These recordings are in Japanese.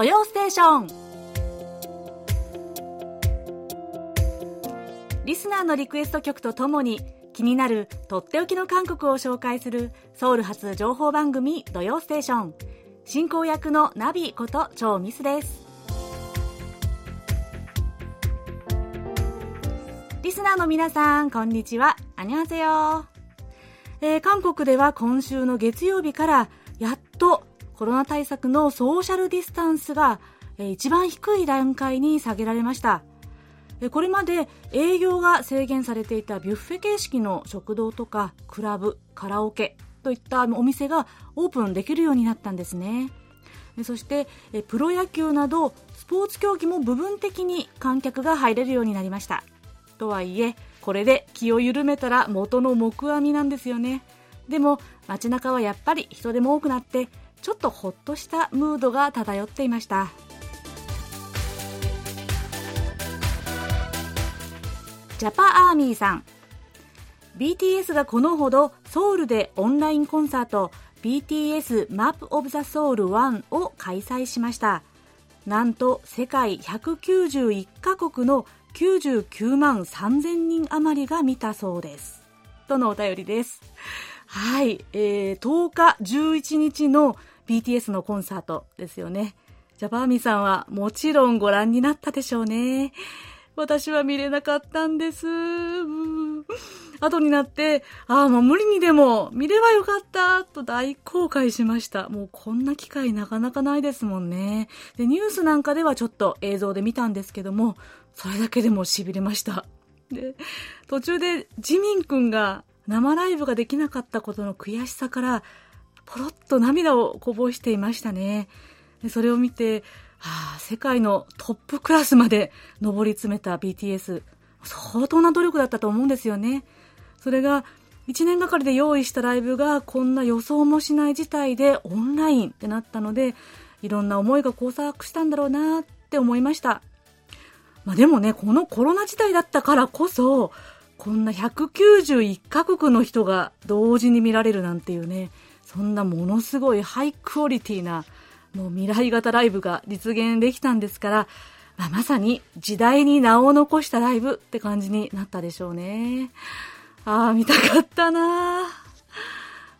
土曜ステーション」リスナーのリクエスト曲とともに気になるとっておきの韓国を紹介するソウル発情報番組「土曜ステーション」進行役のナビこと超ミスです。リスナーの皆さんこんにちは。アニョハセヨえー、韓国では今週の月曜日からやっとコロナ対策のソーシャルディスタンスが、一番低い段階に下げられました。これまで営業が制限されていたビュッフェ形式の食堂とかクラブ、カラオケといったお店がオープンできるようになったんですね。そしてプロ野球などスポーツ競技も部分的に観客が入れるようになりました。とはいえこれで気を緩めたら元の木阿弥なんですよね。でも街中はやっぱり人手も多くなってちょっとほっとしたムードが漂っていました。ジャパアーミーさん。BTS がこのほどソウルでオンラインコンサート BTS Map of the Soul 1を開催しました。なんと世界191カ国の99万3000人余りが見たそうです。とのお便りです。はい、えー、10日11日の BTS のコンサートですよねジャパーミさんはもちろんご覧になったでしょうね私は見れなかったんです。後になって、ああ、もう無理にでも見ればよかったと大後悔しました。もうこんな機会なかなかないですもんね。で、ニュースなんかではちょっと映像で見たんですけども、それだけでも痺れました。で、途中でジミン君が生ライブができなかったことの悔しさから、ポロッと涙をこぼしていましたね。それを見て、はあ、世界のトップクラスまで上り詰めた BTS、相当な努力だったと思うんですよね。それが、1年がかりで用意したライブがこんな予想もしない事態でオンラインってなったので、いろんな思いが交錯したんだろうなって思いました。まあ、でもね、このコロナ時代だったからこそ、こんな191カ国の人が同時に見られるなんていうね、そんなものすごいハイクオリティなもう未来型ライブが実現できたんですから、まあ、まさに時代に名を残したライブって感じになったでしょうね。ああ、見たかったな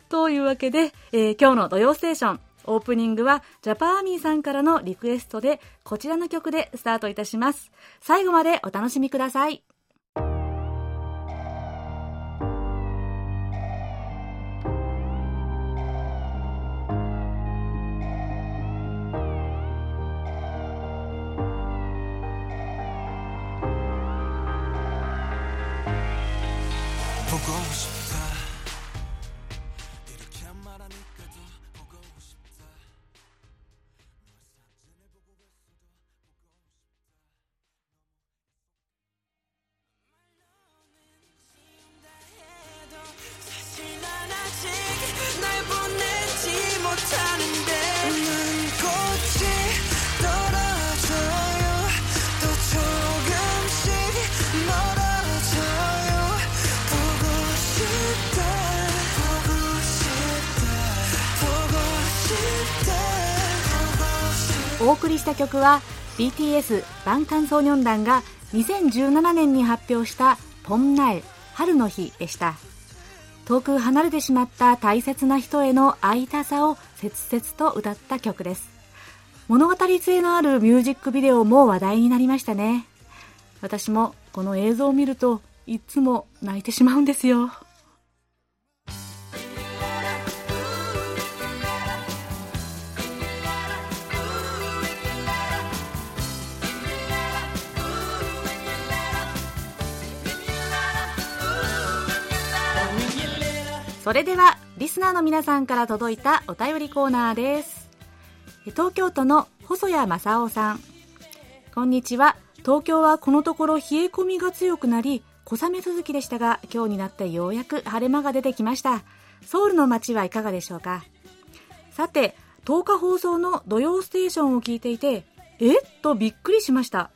というわけで、えー、今日の土曜ステーション、オープニングはジャパーミーさんからのリクエストでこちらの曲でスタートいたします。最後までお楽しみください。した曲は BTS 万感ソーニョン団が2017年に発表したポンナエ春の日でした。遠く離れてしまった大切な人への会いたさを切々と歌った曲です。物語性のあるミュージックビデオも話題になりましたね。私もこの映像を見るといつも泣いてしまうんですよ。それではリスナーの皆さんから届いたお便りコーナーです。東京都の細谷正夫さん。こんにちは。東京はこのところ冷え込みが強くなり小雨続きでしたが今日になってようやく晴れ間が出てきました。ソウルの街はいかがでしょうか？さて10日放送の土曜ステーションを聞いていてえっとびっくりしました。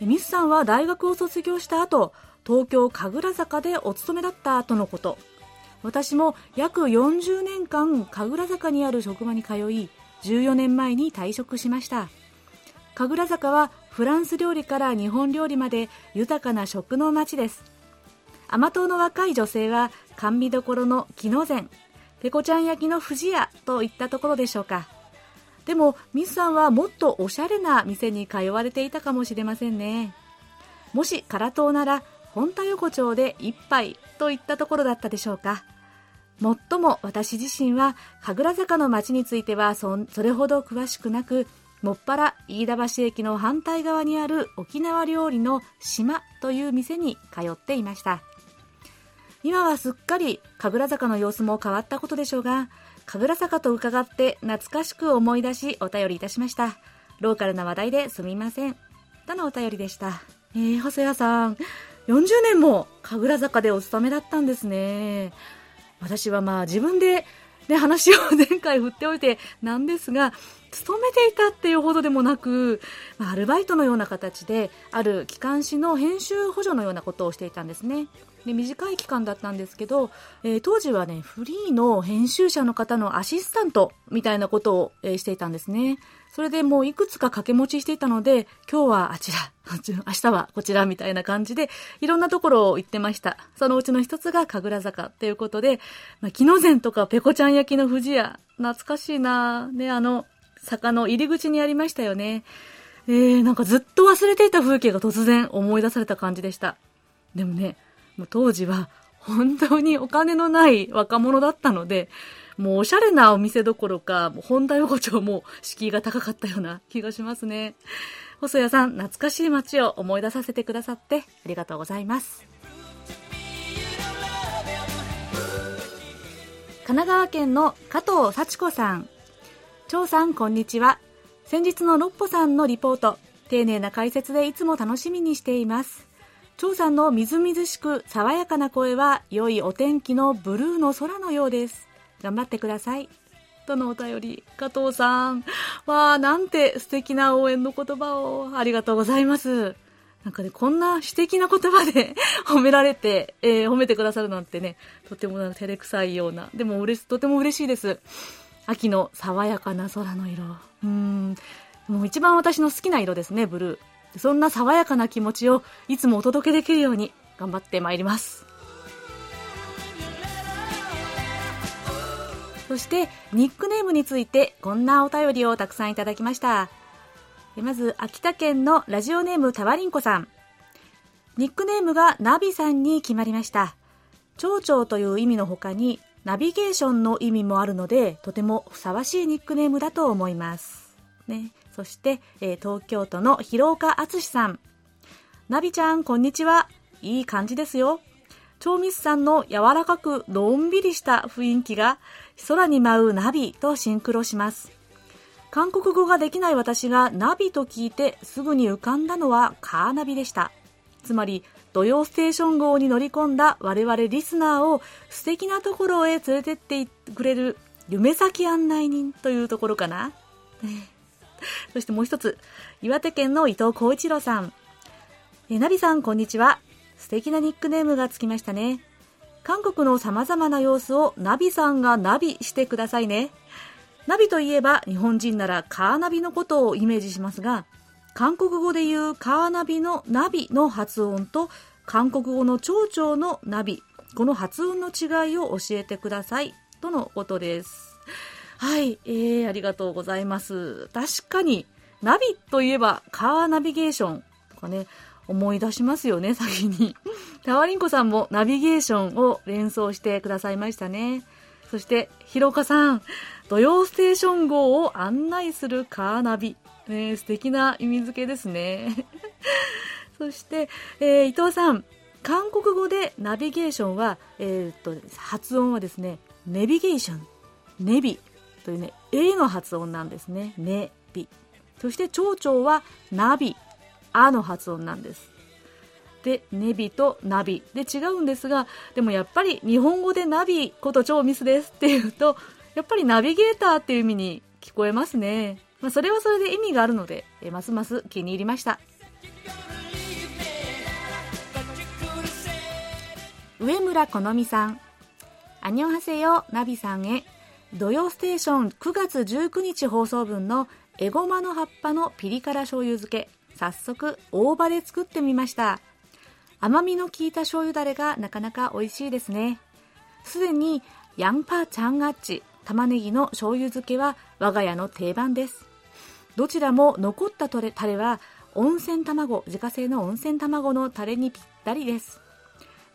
ミスさんは大学を卒業した後東京神楽坂でお勤めだった後のこと。私も約40年間神楽坂にある職場に通い14年前に退職しました。神楽坂はフランス料理から日本料理まで豊かな食の街です。甘党の若い女性は甘味どころの木の膳ペコちゃん焼きの富士屋といったところでしょうか。でもミスさんはもっとおしゃれな店に通われていたかもしれませんね。もし唐島なら本田横丁で一杯といったところだったでしょうか。もっとも私自身は神楽坂の街についてはそれほど詳しくなくもっぱら飯田橋駅の反対側にある沖縄料理の島という店に通っていました。今はすっかり神楽坂の様子も変わったことでしょうが神楽坂と伺って懐かしく思い出しお便りいたしました。ローカルな話題ですみません。とのお便りでした。えー、細谷さん。40年も神楽坂でお勤めだったんですね。私はまあ自分でね、話を前回振っておいてなんですが、勤めていたっていうほどでもなく、まあ、アルバイトのような形で、ある機関誌の編集補助のようなことをしていたんですね。で短い期間だったんですけど、えー、当時はね、フリーの編集者の方のアシスタントみたいなことを、えー、していたんですね。それでもういくつか掛け持ちしていたので、今日はあちら、明日はこちらみたいな感じで、いろんなところを行ってました。そのうちの一つが神楽坂っていうことで、まあ、木の膳とかペコちゃん焼きの富士屋、懐かしいなね、あの、坂の入り口にありましたよね。えー、なんかずっと忘れていた風景が突然思い出された感じでした。でもね、もう当時は本当にお金のない若者だったので、もうおしゃれなお店どころか、もう本田横丁も敷居が高かったような 気がしますね。細谷さん、懐かしい街を思い出させてくださってありがとうございます。神奈川県の加藤幸子さん。張さん、こんにちは。先日の六歩さんのリポート、丁寧な解説でいつも楽しみにしています。張さんのみずみずしく爽やかな声は良いお天気のブルーの空のようです。頑張ってください。とのお便り、加藤さん。わあ、なんて素敵な応援の言葉をありがとうございます。なんかね、こんな詩的な言葉で 褒められて、えー、褒めてくださるなんてね、とても照れくさいような、でも嬉し、とても嬉しいです。秋の爽やかな空の色。うん、もう一番私の好きな色ですね、ブルー。そんな爽やかな気持ちをいつもお届けできるように頑張ってまいります。そしてニックネームについてこんなお便りをたくさんいただきました。まず秋田県のラジオネームたわりんこさん。ニックネームがナビさんに決まりました。蝶々という意味の他にナビゲーションの意味もあるのでとてもふさわしいニックネームだと思います。ね、そして、えー、東京都の広岡敦さん。ナビちゃん、こんにちは。いい感じですよ。超ミスさんの柔らかくのんびりした雰囲気が空に舞うナビとシンクロします。韓国語ができない私がナビと聞いてすぐに浮かんだのはカーナビでした。つまり、土曜ステーション号に乗り込んだ我々リスナーを素敵なところへ連れてってくれる夢先案内人というところかな。そしてもう一つ、岩手県の伊藤浩一郎さん。え、ナビさん、こんにちは。素敵なニックネームがつきましたね。韓国の様々な様子をナビさんがナビしてくださいね。ナビといえば日本人ならカーナビのことをイメージしますが、韓国語で言うカーナビのナビの発音と韓国語の蝶々のナビ、この発音の違いを教えてください。とのことです。はい、えー、ありがとうございます。確かに、ナビといえば、カーナビゲーションとかね、思い出しますよね、先に。タワリンコさんもナビゲーションを連想してくださいましたね。そして、ひろかさん、土曜ステーション号を案内するカーナビ。ね、素敵な意味付けですね。そして、えー、伊藤さん、韓国語でナビゲーションは、えー、っと、発音はですね、ネビゲーション、ネビというね、A の発音なんですね。ね、び。そして蝶々はナビ、あの発音なんです。で、ネビとナビで違うんですが、でもやっぱり日本語でナビこと超ミスですっていうと、やっぱりナビゲーターっていう意味に聞こえますね。まあ、それはそれで意味があるので、えますます気に入りました。上村好美さん。アニョンハセヨナビさんへ土曜ステーション9月19日放送分のエゴマの葉っぱのピリ辛醤油漬け。早速大葉で作ってみました。甘みの効いた醤油だれがなかなか美味しいですね。すでにヤンパーチャンガッチ玉ねぎの醤油漬けは我が家の定番です。どちらも残ったタレタレは温泉卵自家製の温泉卵のタレにぴったりです。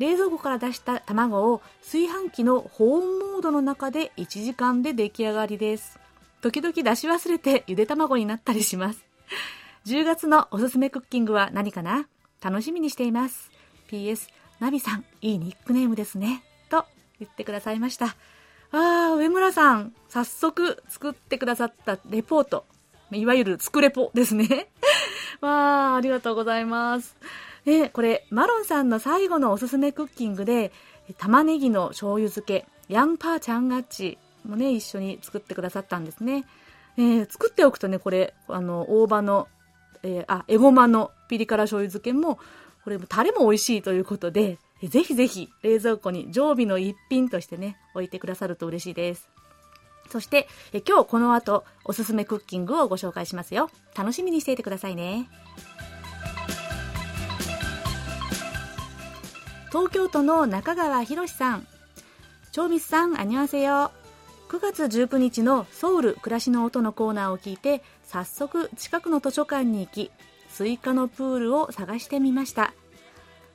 冷蔵庫から出した卵を炊飯器の保温モードの中で1時間で出来上がりです。時々出し忘れてゆで卵になったりします。10月のおすすめクッキングは何かな？楽しみにしています。PS ナビさんいいニックネームですね。と言ってくださいました。あー上村さん早速作ってくださったレポート。いわゆる作レポですね。わーありがとうございます。で、これ、マロンさんの最後のおすすめクッキングで、玉ねぎの醤油漬け、ヤンパーチャンガッチもね、一緒に作ってくださったんですね。えー、作っておくとね、これ、あの、大葉の、えー、あ、エゴマのピリ辛醤油漬けも、これも、タレも美味しいということで、ぜひぜひ冷蔵庫に常備の一品としてね、置いてくださると嬉しいです。そして、え今日この後、おすすめクッキングをご紹介しますよ。楽しみにしていてくださいね。東京都の中川博さん。長光さん、안녕하세요。9月19日のソウル暮らしの音のコーナーを聞いて、早速近くの図書館に行き、スイカのプールを探してみました。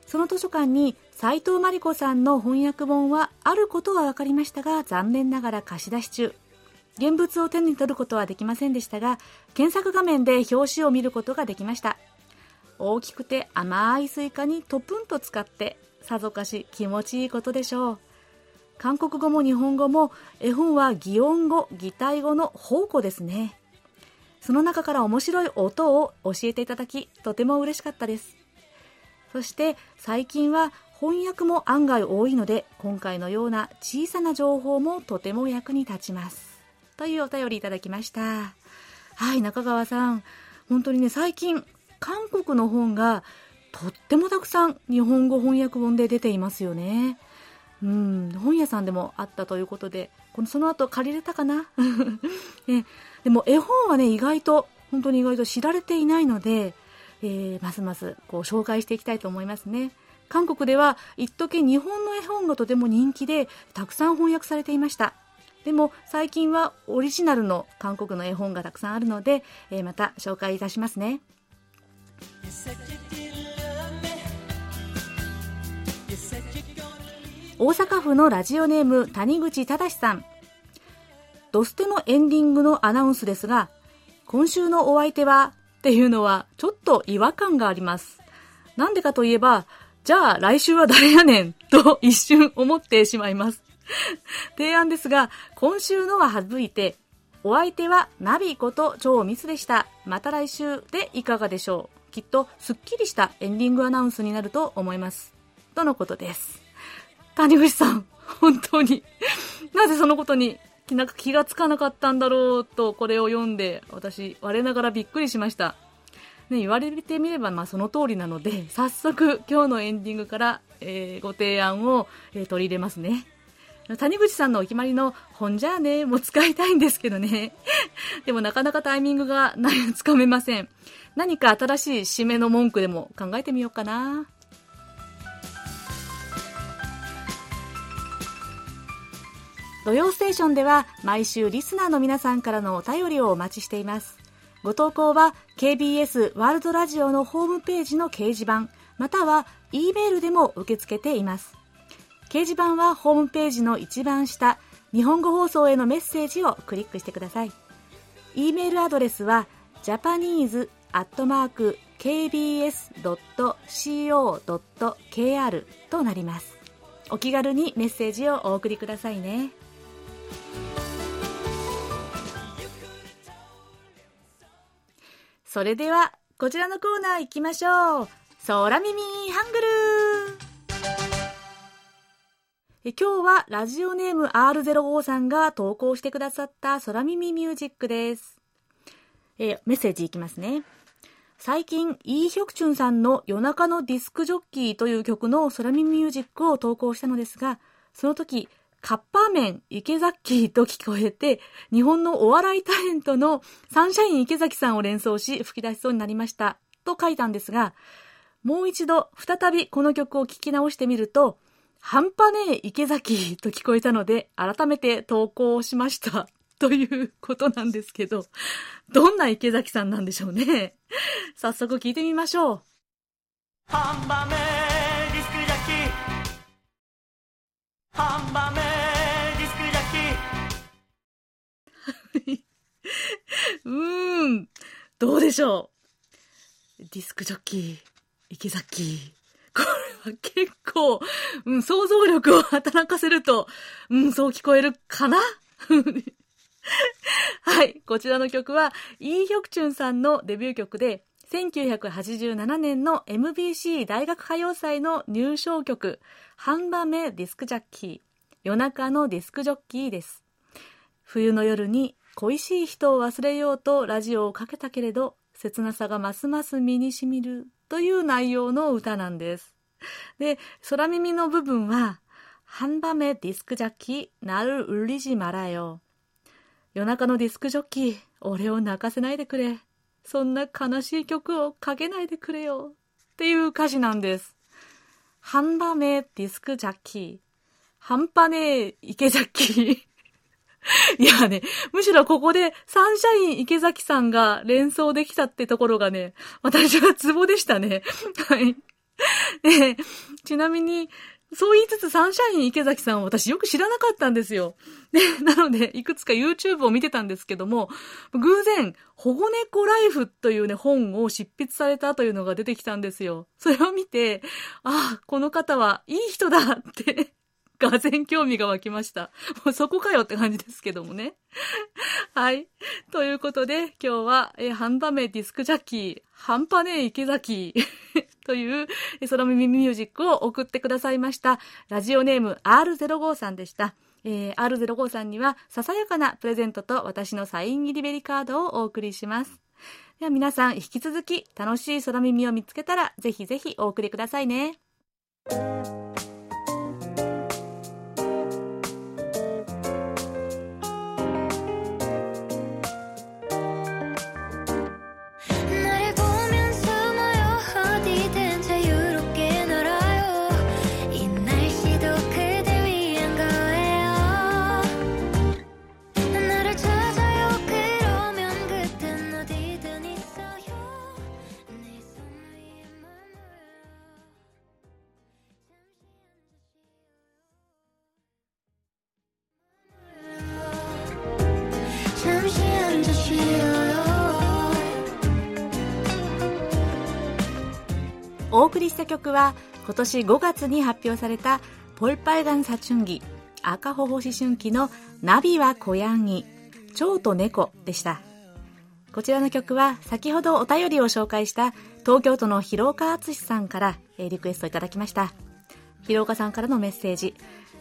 その図書館に斉藤真理子さんの翻訳本はあることは分かりましたが、残念ながら貸し出し中。現物を手に取ることはできませんでしたが、検索画面で表紙を見ることができました。大きくて甘いスイカにトプンと浸かってさぞかし気持ちいいことでしょう。韓国語も日本語も絵本は擬音語擬態語の宝庫ですね。その中から面白い音を教えていただきとても嬉しかったです。そして最近は翻訳も案外多いので今回のような小さな情報もとても役に立ちます。というお便りいただきました。はい中川さん。本当にね最近韓国の本がとってもたくさん日本語翻訳本で出ていますよね。うん、本屋さんでもあったということで、このその後借りれたかな、ね、でも絵本はね、意外と、本当に意外と知られていないので、えー、ますますこう紹介していきたいと思いますね。韓国では一時日本の絵本がとても人気でたくさん翻訳されていました。でも最近はオリジナルの韓国の絵本がたくさんあるので、えー、また紹介いたしますね。大阪府のラジオネーム谷口正さん。ドステのエンディングのアナウンスですが、今週のお相手はっていうのはちょっと違和感があります。なんでかといえば、じゃあ来週は誰やねんと一瞬思ってしまいます。提案ですが、今週のは省いて、お相手はナビこと超ミスでした。また来週でいかがでしょう。きっとすっきりしたエンディングアナウンスになると思います。とのことです。谷口さん、本当に、なぜそのことになんか気がつかなかったんだろうと、これを読んで、私、我ながらびっくりしました。ね、言われてみれば、まあ、その通りなので、早速、今日のエンディングから、えー、ご提案を、えー、取り入れますね。谷口さんのお決まりの、ほんじゃあね、も使いたいんですけどね。でもなかなかタイミングがないつかめません。何か新しい締めの文句でも考えてみようかな。土曜ステーションでは毎週リスナーの皆さんからのお便りをお待ちしています。ご投稿は KBS ワールドラジオのホームページの掲示板、または E メールでも受け付けています。掲示板はホームページの一番下、日本語放送へのメッセージをクリックしてください。E メールアドレスは japanese.kbs.co.kr となります。お気軽にメッセージをお送りくださいね。それでは、こちらのコーナー行きましょう。空耳ハングルえ今日はラジオネーム R05 さんが投稿してくださった空耳ミュージックです。えメッセージいきますね。最近、イーヒョクチュンさんの夜中のディスクジョッキーという曲の空耳ミュージックを投稿したのですが、その時、カッパーメン池崎と聞こえて、日本のお笑いタレントのサンシャイン池崎さんを連想し吹き出しそうになりました。と書いたんですが、もう一度再びこの曲を聴き直してみると、半端ねえ池崎と聞こえたので、改めて投稿しました。ということなんですけど、どんな池崎さんなんでしょうね。早速聞いてみましょう。半端ねえディスクジャッキうーん、どうでしょう。ディスクジョッキー、池崎。これは結構、うん、想像力を働かせると、うん、そう聞こえるかな？はい。こちらの曲は、イーヒョクチュンさんのデビュー曲で、1987年の MBC 大学歌謡祭の入賞曲、半ば目ディスクジャッキー、夜中のディスクジョッキーです。冬の夜に恋しい人を忘れようとラジオをかけたけれど、切なさがますます身にしみるという内容の歌なんです。で、空耳の部分は、半ば目ディスクジャッキー、なるうりじまらよ。夜中のディスクジョッキー、俺を泣かせないでくれ。そんな悲しい曲をかけないでくれよ。っていう歌詞なんです。半밤에ディスクジャッキー。半端ねえ池崎。いやね、むしろここでサンシャイン池崎さんが連想できたってところがね、私はツボでしたね。はい。で、ちなみに、そう言いつつサンシャイン池崎さんを私よく知らなかったんですよ。で、なので、いくつか YouTube を見てたんですけども、偶然、保護猫ライフというね、本を執筆されたというのが出てきたんですよ。それを見て、ああ、この方はいい人だって がぜ興味が湧きました。もうそこかよって感じですけどもね。はい。ということで、今日は、え、ハンバメディスクジャッキー、半端ねえ池崎という、空耳ミュージックを送ってくださいました。ラジオネーム R05 さんでした。えー、R05 さんには、ささやかなプレゼントと私のサイン入りベリカードをお送りします。では皆さん、引き続き楽しい空耳を見つけたら、ぜひぜひお送りくださいね。りした曲は今年5月に発表されたポルパイガンサチュンギ赤ほほ思春期のナビは小ヤギ蝶と猫でした。こちらの曲は先ほどお便りを紹介した東京都の広岡敦さんからリクエストいただきました。広岡さんからのメッセージ。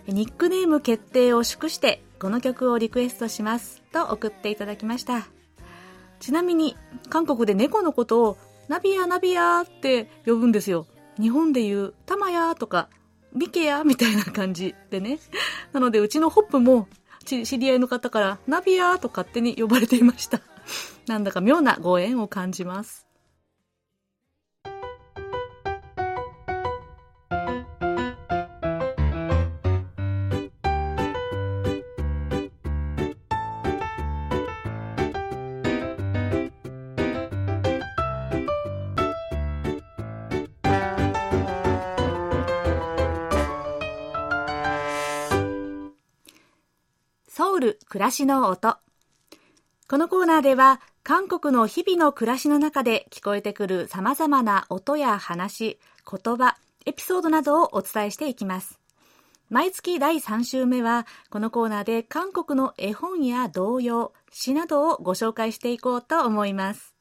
ニックネーム決定を祝してこの曲をリクエストしますと送っていただきました。ちなみに韓国で猫のことをナビアナビアって呼ぶんですよ。日本で言う、たまやとか、ビケヤみたいな感じでね。なので、うちのホップも、知り合いの方から、ナビやと勝手に呼ばれていました。なんだか妙なご縁を感じます。ソウル暮らしの音。このコーナーでは、韓国の日々の暮らしの中で聞こえてくる様々な音や話、言葉、エピソードなどをお伝えしていきます。毎月第3週目は、このコーナーで韓国の絵本や童謡、詩などをご紹介していこうと思います。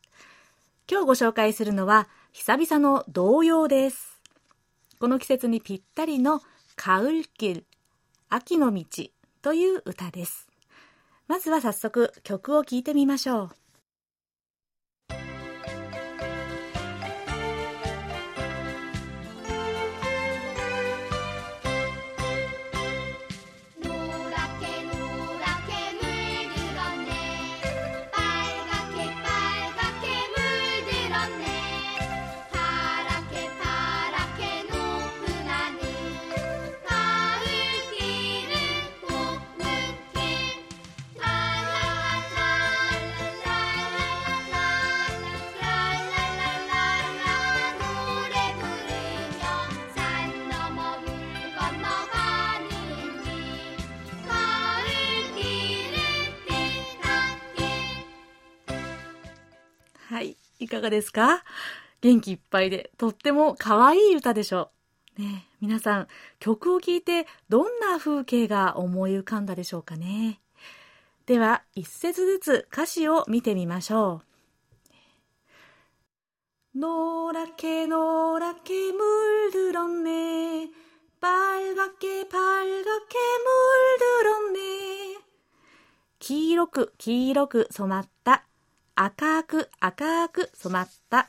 今日ご紹介するのは、久々の童謡です。この季節にぴったりのカウルキル、秋の道という歌です。まずは早速曲を聴いてみましょう。かがですか元気いっぱいで、とっても可愛い歌でしょう。ね皆さん、曲を聴いてどんな風景が思い浮かんだでしょうかね。では、一節ずつ歌詞を見てみましょう。노랗게노랗게 물들었네 빨갛게 빨갛게 물들었네 黄色く黄色く染まった 赤く赤く染まった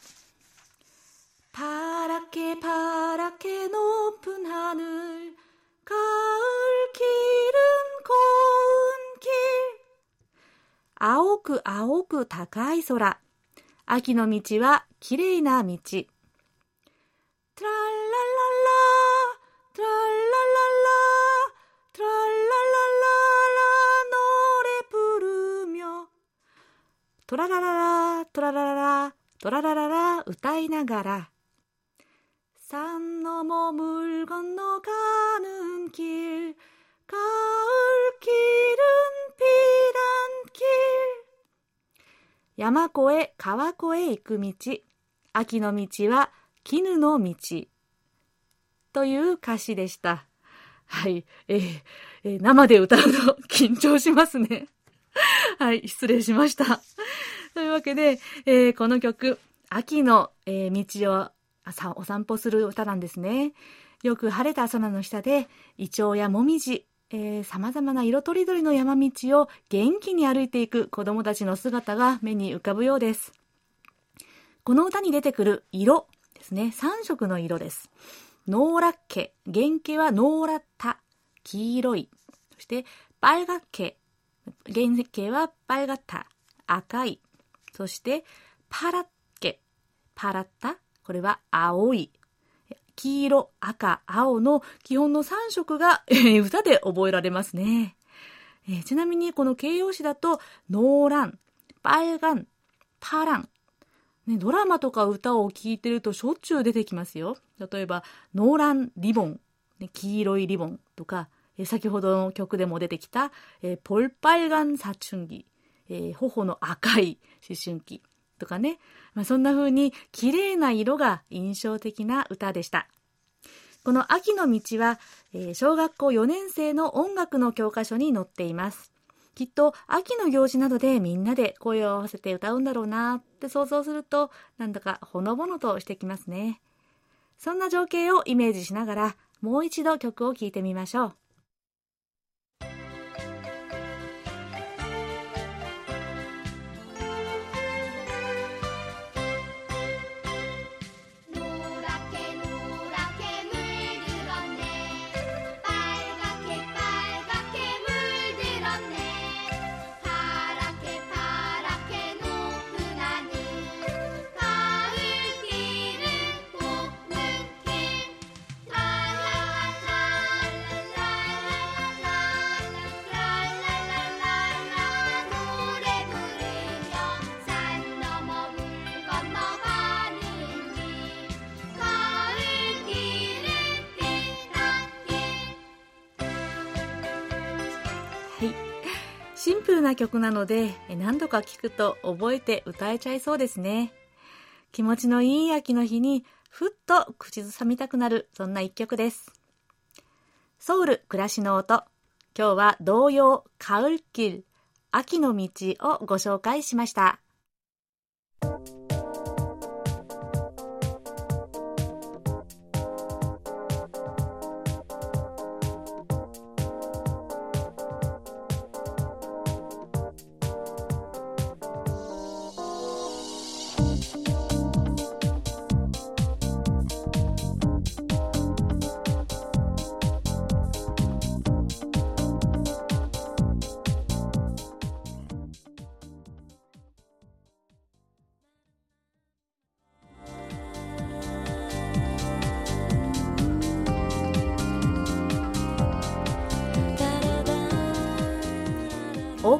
파랗게 파랗게 높은 하늘 가을 길은 고운 길 青く青く高い空秋の道はきれいな道 トララララトララララトララララ歌いながら산넘어물건너가는길 가을 길은 비단 길山越え川越え行く道秋の道は絹の道という歌詞でしたはい、えーえー、生で歌うの緊張しますね はい、失礼しました。というわけで、えー、この曲、秋の、えー、道を朝お散歩する歌なんですね。よく晴れた空の下で、イチョウやモミジ、えー、様々な色とりどりの山道を元気に歩いていく子供たちの姿が目に浮かぶようです。この歌に出てくる色ですね。3色の色です。ノーラッケ、原型はノーラッタ、黄色い。そして、パルガッケ、原型はパルガッタ、赤い。そして、パラッケ、パラッタ、これは青い。黄色、赤、青の基本の3色が、歌で覚えられますね。えー、ちなみにこの形容詞だと、ノーラン、パルガン、パラン。ね、ドラマとか歌を聴いてるとしょっちゅう出てきますよ。例えば、ノーランリボン、ね、黄色いリボンとか、え、先ほどの曲でも出てきた、え、ポルパルガンサチュンギ、え、頬の赤い思春期。とかね。まあ、そんな風に綺麗な色が印象的な歌でした。この秋の道は、え、小学校4年生の音楽の教科書に載っています。きっと秋の行事などでみんなで声を合わせて歌うんだろうなって想像すると、なんだかほのぼのとしてきますね。そんな情景をイメージしながら、もう一度曲を聴いてみましょう。ルな曲なので何度か聴くと覚えて歌えちゃいそうですね。気持ちのいい秋の日にふっと口ずさみたくなるそんな一曲です。ソウル暮らしの音。今日は童謡カウルキル秋の道をご紹介しました。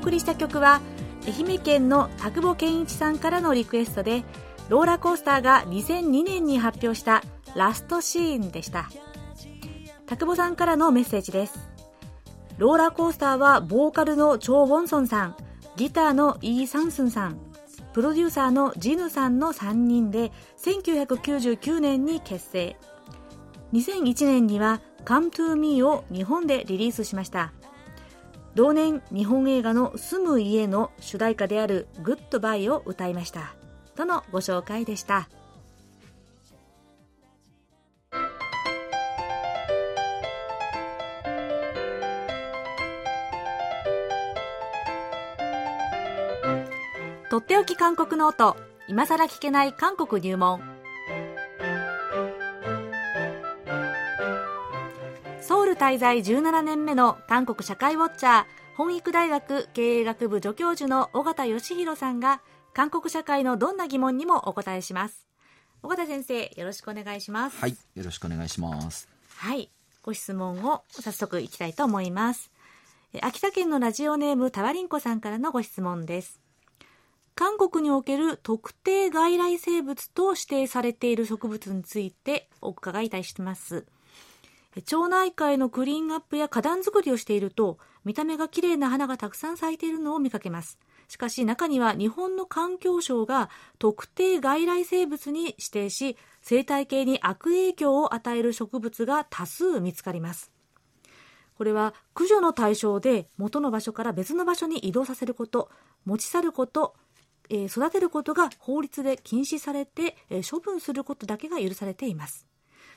送りした曲は愛媛県の田久保健一さんからのリクエストでローラーコースターが2002年に発表したラストシーンでした。田久保さんからのメッセージです。ローラーコースターはボーカルのチョウ・ウォンソンさんギターのイー・サンスンさんプロデューサーのジヌさんの3人で1999年に結成。2001年には「Come to Me」を日本でリリースしました。同年日本映画の住む家の主題歌であるグッドバイを歌いました。とのご紹介でした。とっておき韓国ノート今さら聞けない韓国入門。滞在17年目の韓国社会ウォッチャー本育大学経営学部助教授の尾形義弘さんが韓国社会のどんな疑問にもお答えします。尾形先生よろしくお願いします。はいよろしくお願いします。はいご質問を早速いきたいと思います。秋田県のラジオネームたわりんこさんからのご質問です。韓国における特定外来生物と指定されている植物についてお伺いいたします町内会のクリーンアップや花壇作りをしていると見た目が綺麗な花がたくさん咲いているのを見かけます。しかし中には日本の環境省が特定外来生物に指定し生態系に悪影響を与える植物が多数見つかります。これは駆除の対象で元の場所から別の場所に移動させること持ち去ることえ育てることが法律で禁止されて、え処分することだけが許されています。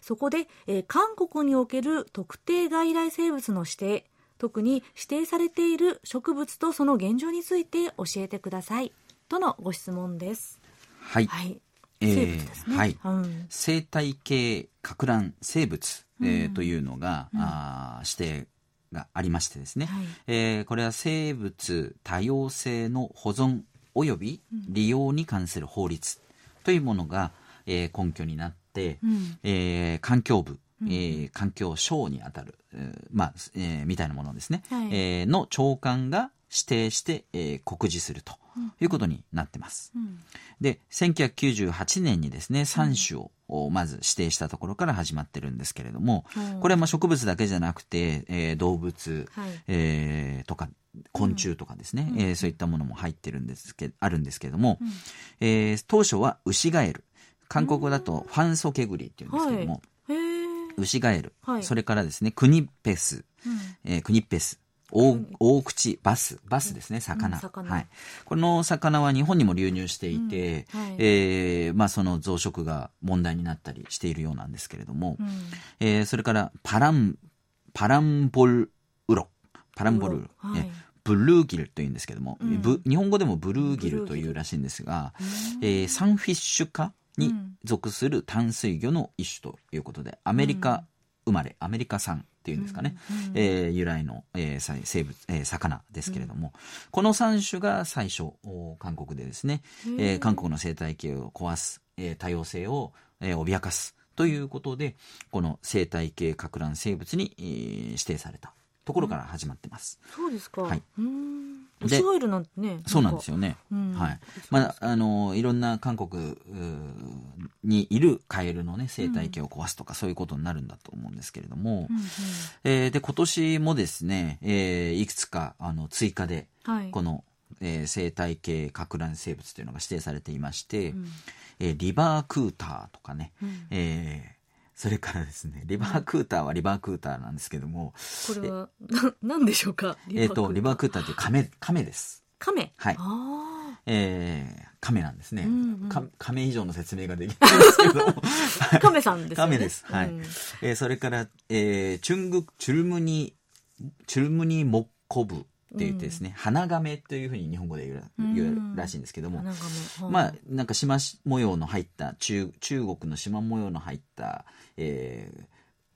そこで、え韓国における特定外来生物の指定特に指定されている植物とその現状について教えてください。とのご質問です。はい、はい。えー、はい、うん、生態系か乱生物、えー、というのが、うん、あ指定がありましてですね、はい、えー、これは生物多様性の保存及び利用に関する法律というものが、えー、根拠になって、うん、えー、環境部、えー、環境省にあたる、えー、まあ、えー、みたいなものですね、はい、えー、の長官が指定して、えー、告示するということになってます。うん、で、1998年にですね、3種をまず指定したところから始まってるんですけれども、うん、これはまあ植物だけじゃなくて、えー、動物、はい、えー、とか昆虫とかですね、うん、えー、そういったものも入ってるんですけあるんですけれども、うん、えー、当初はウシガエル韓国語だとファンソケグリっていうんですけども、はい、ウシガエル、はい、それからですねクニッペス、うん、えー、クニッペス。大大口バス。バスですね魚。うん魚、はい、この魚は日本にも流入していて、うんはい、えー、まあ、その増殖が問題になったりしているようなんですけれども、うん、えー、それからパランパランボルウロ。パランボル、はい、ブルーギルというんですけども、うん、日本語でもブルーギルというらしいんですが、えー、サンフィッシュ科に属する淡水魚の一種ということでアメリカ生まれ、アメリカ産っていうんですかね、うん、えー、由来の、えー、生物、えー、魚ですけれども、うん、この3種が最初韓国でですね、えー、韓国の生態系を壊す、えー、多様性を、えー、脅かすということでこの生態系か乱生物に、えー、指定されたところから始まってます。そうですか。はい。ウシガエルなんてね。そうなんですよね。うん、はい。まあ、あの、いろんな韓国にいるカエルのね、生態系を壊すとか、そういうことになるんだと思うんですけれども、うんうん、えー、で、今年もですね、えー、いくつか、あの、追加で、はい、この、えー、生態系か乱生物というのが指定されていまして、うん、えー、リバークーターとかね、うん、えーそれからですね、リバークーターはリバークーターなんですけども。これは、な、なんでしょうか？えっ、ー、と、リバークーターっていう亀、亀です。亀はい。えー、亀なんですね、うんうん、亀以上の説明ができないんですけど 亀さんですね。亀です。はい。うん、えー、それから、えー、チュング、チュルムニ、チュルムニモッコブって言ってですね、うん、花亀というふうに日本語で言う言うらしいんですけども、まあなんか縞模様の入った中中国の縞模様の入った、えー、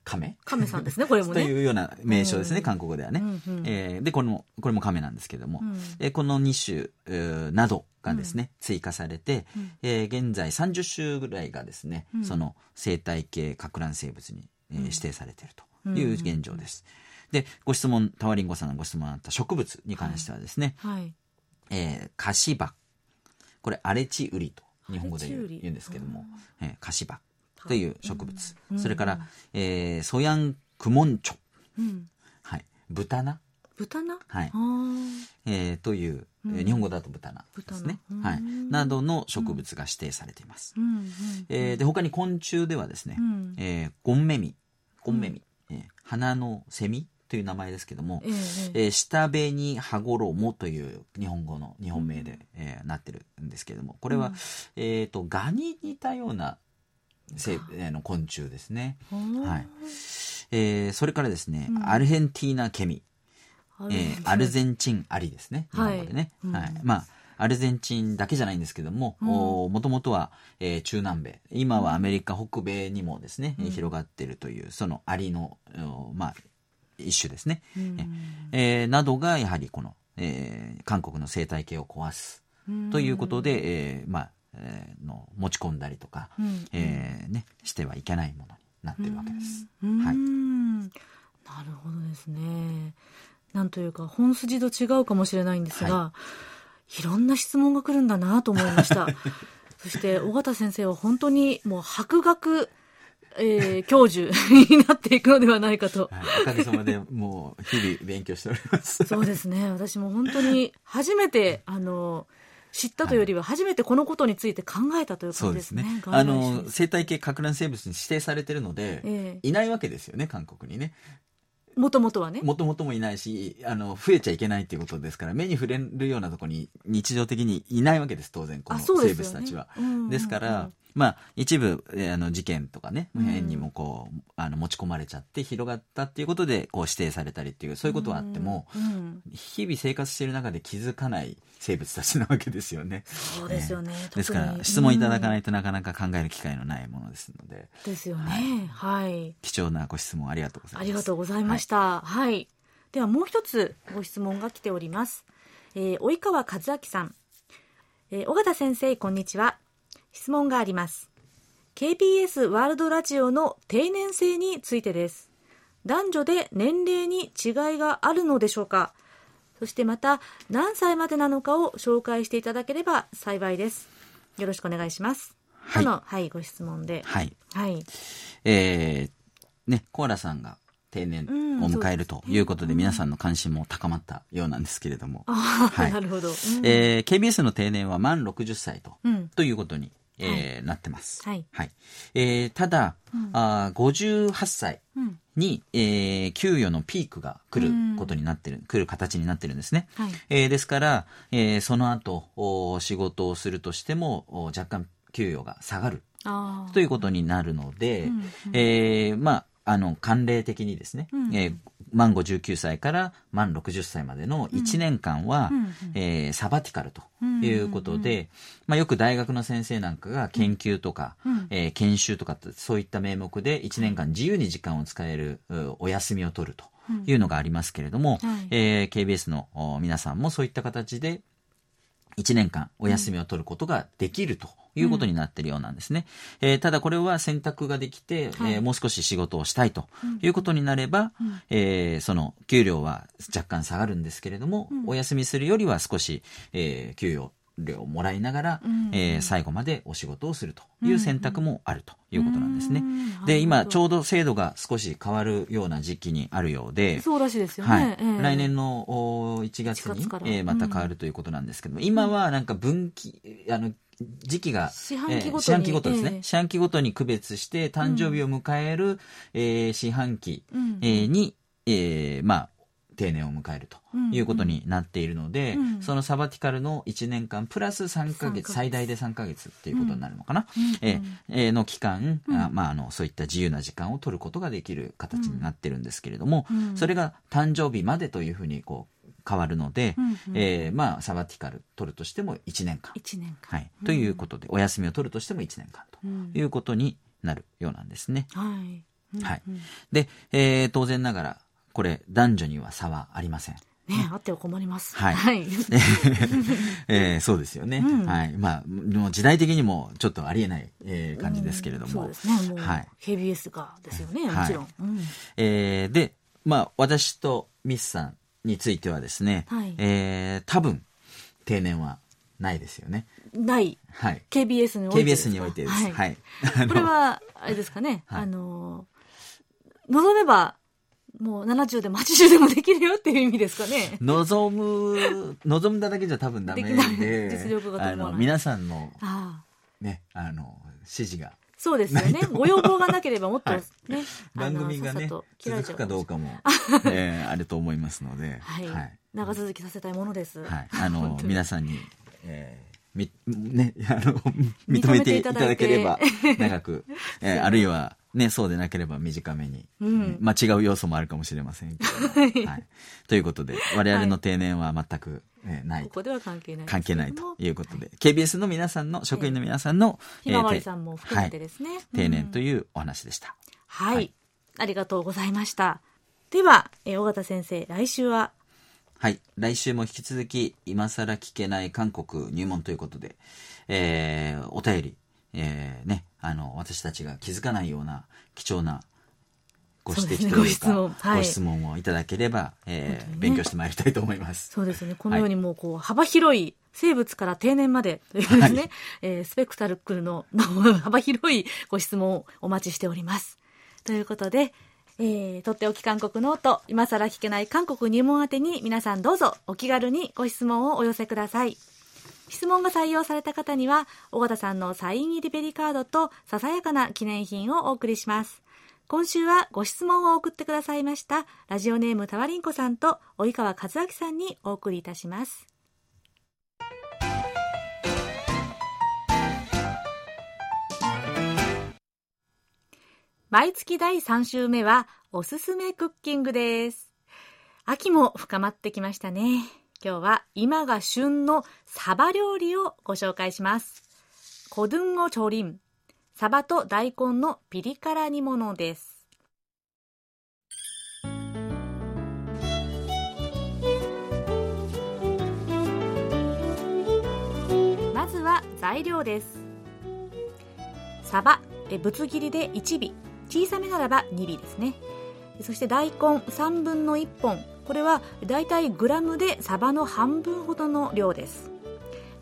亀？亀さんですね、これもね。というような名称ですね、うん、韓国語ではね。うんうん、えー、で、これも、これも亀なんですけども、うん、えー、この2種、えー、などがですね、追加されて、うん、えー、現在30種ぐらいがですね、その生態系か乱生物に、えー、指定されているという現状です。で、ご質問、タワリンゴさんのご質問あった植物に関してはですね、はい、えー、カシバ。これ、荒れ地ウリと日本語で言うんですけども、えー、カシバという植物。うん、それから、えー、ソヤンクモンチョ。うん、はい。豚な。豚菜はい。えー、という、うん、日本語だと豚菜ですね。はい。などの植物が指定されています。うん、えー、で、他に昆虫ではですね、うん、えー、ゴンメミ、ゴンメミ、うん、えー、花のセミという名前ですけども、えー、えー、下紅羽衣という日本語の日本名で、えー、なってるんですけども、これは、えっ、と、ガに似たような生、えー、の昆虫ですね。はい。えー、それからですね、アルヘンティーナケミ。えー、アルゼンチンアリですね。日本語でね。はい。はい、まあ、アルゼンチンだけじゃないんですけども、もともとは、えー、中南米、今はアメリカ北米にもですね、うん、広がっているという、そのアリの、まあ、一種ですね。うん、えー、などが、やはりこの、えー、韓国の生態系を壊すということで、えー、まあ、えー、の持ち込んだりとか、うん、えー、ね、してはいけないものになってるわけです。はい。なるほどですね。なんというか本筋と違うかもしれないんですが、はい、いろんな質問が来るんだなと思いました。そして尾形先生は本当にもう博学えー、教授になっていくのではないかと。はい、おかげさまでもう日々勉強しております。そうですね。私も本当に初めて、あの、知ったというよりは初めてこのことについて考えたということですね。すねあの生態系か乱生物に指定されているので、えー、いないわけですよね韓国にね。もともとはね。もともともいないし、あの、増えちゃいけないっていうことですから、目に触れるようなところに日常的にいないわけです、当然、この生物たちは。ですから、まあ、一部、あの、事件とかね、変にもこう、あの、持ち込まれちゃって広がったっていうことで、こう指定されたりっていう、そういうことはあっても、日々生活している中で気づかない生物たちなわけですよね。そうですよね。ですから、質問いただかないとなかなか考える機会のないものですので。ですよね。はい。貴重なご質問ありがとうございます。ありがとうございました。はい。ではもう一つご質問が来ております。えー、及川和明さん。えー、尾形先生、こんにちは。質問があります。KBS ワールドラジオの定年制についてです。男女で年齢に違いがあるのでしょうかそしてまた何歳までなのかを紹介していただければ幸いです。よろしくお願いします。はい。の、はい、ご質問で。はい。はい。えー、ね、コーラさんが定年を迎えるということで、皆さんの関心も高まったようなんですけれども。はい、なるほど。うん、えー、KBS の定年は満60歳と、うん、ということにえー、なってます。はい。はい。えー、ただ、うん、あ58歳に、うん、えー、給与のピークが来ることになってる、うん、来る形になってるんですね。はい、えー、ですから、えー、その後お、仕事をするとしても、お若干給与が下がるということになるので、うんうん、えー、まあ、あの、慣例的にですね、うん、えー、満59歳から満60歳までの1年間は、うん、えー、サバティカルということで、うん、まあ、よく大学の先生なんかが研究とか、うん、えー、研修とかそういった名目で1年間自由に時間を使えるお休みを取るというのがありますけれども、うん、えー、KBS の皆さんもそういった形で1年間お休みを取ることができるということになっているようなんですね。うん、えー、ただこれは選択ができて、はい、えー、もう少し仕事をしたいということになれば、うん、えー、その給料は若干下がるんですけれども、うん、お休みするよりは少し、えー、給与料をもらいながら、うん、えー、最後までお仕事をするという選択もあるということなんですね。で、今、ちょうど制度が少し変わるような時期にあるようで、そうらしいですよね。はい。えー、来年の1月に月えー、また変わるということなんですけども、今はなんか分岐、あの、時期が、四半期ごと,、ですね、えー、四半期ごとに区別して誕生日を迎える、うん、えー、四半期、うん、えー、に、えー、まあ、定年を迎えるということになっているので、うん。うん、そのサバティカルの1年間プラス3か月最大で3か月っていうことになるのかな、うん。えー、の期間、うん、あまあ、あのそういった自由な時間を取ることができる形になってるんですけれども、それが誕生日までというふうにこう変わるので、うんうん、えー、まあ、サバティカル取るとしても1年間。1年間。はい。ということで、お休みを取るとしても1年間ということになるようなんですね。はい。はい。で、えー、当然ながら、これ、男女には差はありません。ね、あっては困ります。はい。はい、えー、そうですよね。うん、はい。まあ、もう時代的にもちょっとありえない、えー、感じですけれども。そうですね。もう、はい、KBS がですよね、もちろん。うん、えー、で、まあ、私とミスさんについてはですね、はい、えー、多分、定年はないですよね。ない。はい。KBS において KBS においてです。はい。これは、あれですかね、はい、あの、望めばもう70でも80でもできるよっていう意味ですかね。望む、望んだだけじゃ多分ダメで、実力があの皆さんの、ね、あの、指示が。そうですよね。ご要望がなければもっとね、はい、番組がね、続くかどうかも、えー、あると思いますので、はい、はい、長続きさせたいものです。はい、あの、皆さんに、えーみ、ね、あの、認めていただければ、長く、えー、あるいは、ね、そうでなければ短めに。うん、まあ違う要素もあるかもしれませんけど。はい。ということで、我々の定年は全く、えー、ない。ここでは関係ない。関係ないということで、KBS の皆さんの、職員の皆さんの、ひまわりさんも含めてですね。定年というお話でした。はい。ありがとうございました。では、えー、尾形先生、来週は？はい。来週も引き続き、今更聞けない韓国入門ということで、えー、お便り、えー、ね、あの、私たちが気づかないような貴重なご指摘というか、ご質問、はい、ご質問をいただければ、えー、ね、勉強してまいりたいと思います。そうですね。このようにもう、こう、幅広い生物から定年までというですね、はい、えー、スペクタルクルの幅広いご質問をお待ちしております。ということで、えー、とっておき韓国ノート、今更聞けない韓国入門宛てに皆さんどうぞお気軽にご質問をお寄せください。質問が採用された方には、尾形さんのサイン入りベリカードとささやかな記念品をお送りします。今週はご質問を送ってくださいました、ラジオネームたわりんこさんと及川和明さんにお送りいたします。毎月第3週目はおすすめクッキングです。秋も深まってきましたね。今日は今が旬のサバ料理をご紹介します。コドゥンゴチョリン。サバと大根のピリ辛煮物です。まずは材料です。サバ、ぶつ切りで1尾。小さめならば2尾ですねそして大根3分の1本これはだいたいグラムでサバの半分ほどの量です。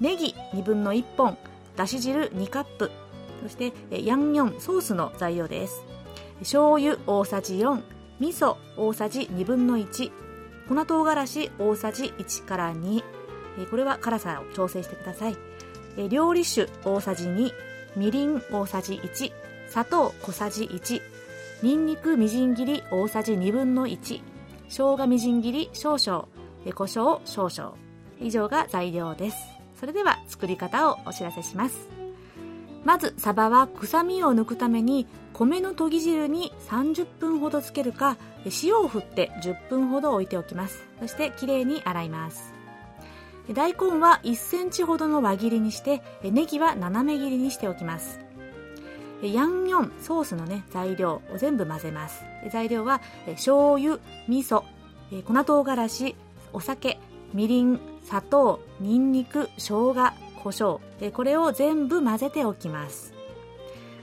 ネギ2分の1本だし汁2カップそしてヤンニョンソースの材料です。醤油大さじ4味噌大さじ2分の1粉唐辛子大さじ1から2これは辛さを調整してください。料理酒大さじ2みりん大さじ1砂糖小さじ1にんにくみじん切り大さじ1分の1生姜みじん切り少々胡椒少々。以上が材料です。それでは作り方をお知らせします。まずサバは臭みを抜くために米のとぎ汁に30分ほどつけるか塩を振って10分ほど置いておきます。そしてきれいに洗います。大根は1センチほどの輪切りにしてネギは斜め切りにしておきます。ヤンニョンソースのね材料を全部混ぜます。材料は醤油味噌粉唐辛子お酒みりん砂糖にんにく生姜胡椒。これを全部混ぜておきます。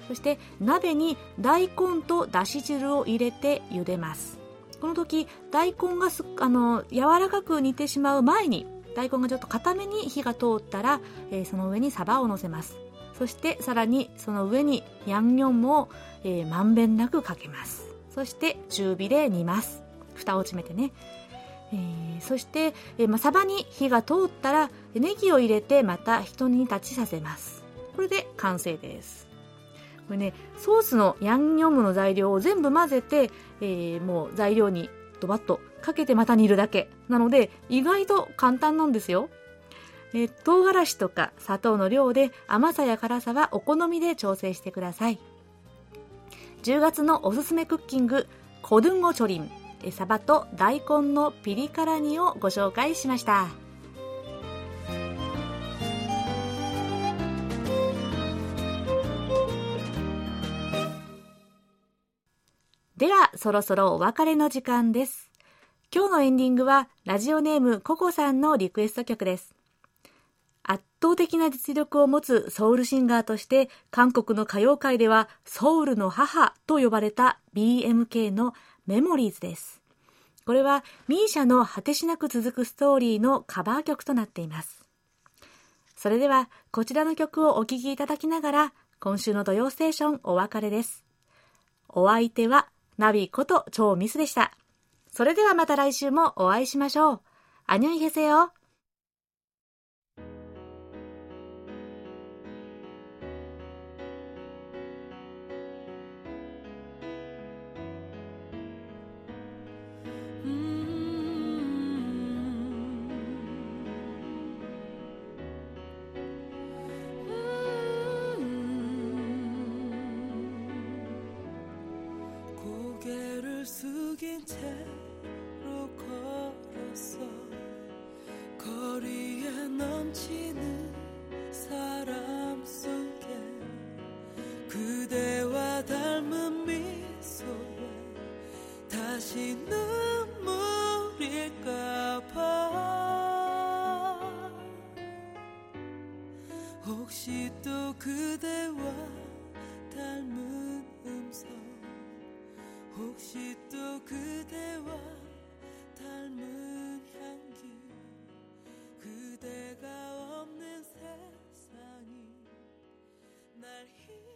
そして鍋に大根とだし汁を入れて茹でます。この時大根がすあの柔らかく煮てしまう前に大根がちょっと固めに火が通ったら、えー、その上にサバを乗せます。そしてさらにその上にヤンニョンも、えー、まんべんなくかけます。そして中火で煮ます。蓋を閉めてね、えー、そして、えーまあ、サバに火が通ったらネギを入れてまた一煮立ちさせます。これで完成です。これねソースのヤンニョムの材料を全部混ぜて、えー、もう材料にドバッとかけてまた煮るだけ。なので意外と簡単なんですよ。え唐辛子とか砂糖の量で甘さや辛さはお好みで調整してください。10月のおすすめクッキングコドゥンゴチョリンサバと大根のピリ辛煮をご紹介しました。ではそろそろお別れの時間です。今日のエンディングはラジオネームココさんのリクエスト曲です。圧倒的な実力を持つソウルシンガーとして韓国の歌謡界ではソウルの母と呼ばれた BMK のメモリーズです。これは misia の果てしなく続くストーリーのカバー曲となっています。それではこちらの曲をお聴きいただきながら今週の土曜ステーションお別れです。お相手はナビこと超ミスでした。それではまた来週もお会いしましょう。アニョイヘセヨ 고개를 숙인 채로 걸었어. 거리에 넘치는 사람 속에 그대와 닮은 미소에 다시 눈물일까봐. 혹시 또 그대와 다시 또 그대와 닮은 향기 그대가 없는 세상이 날 힘.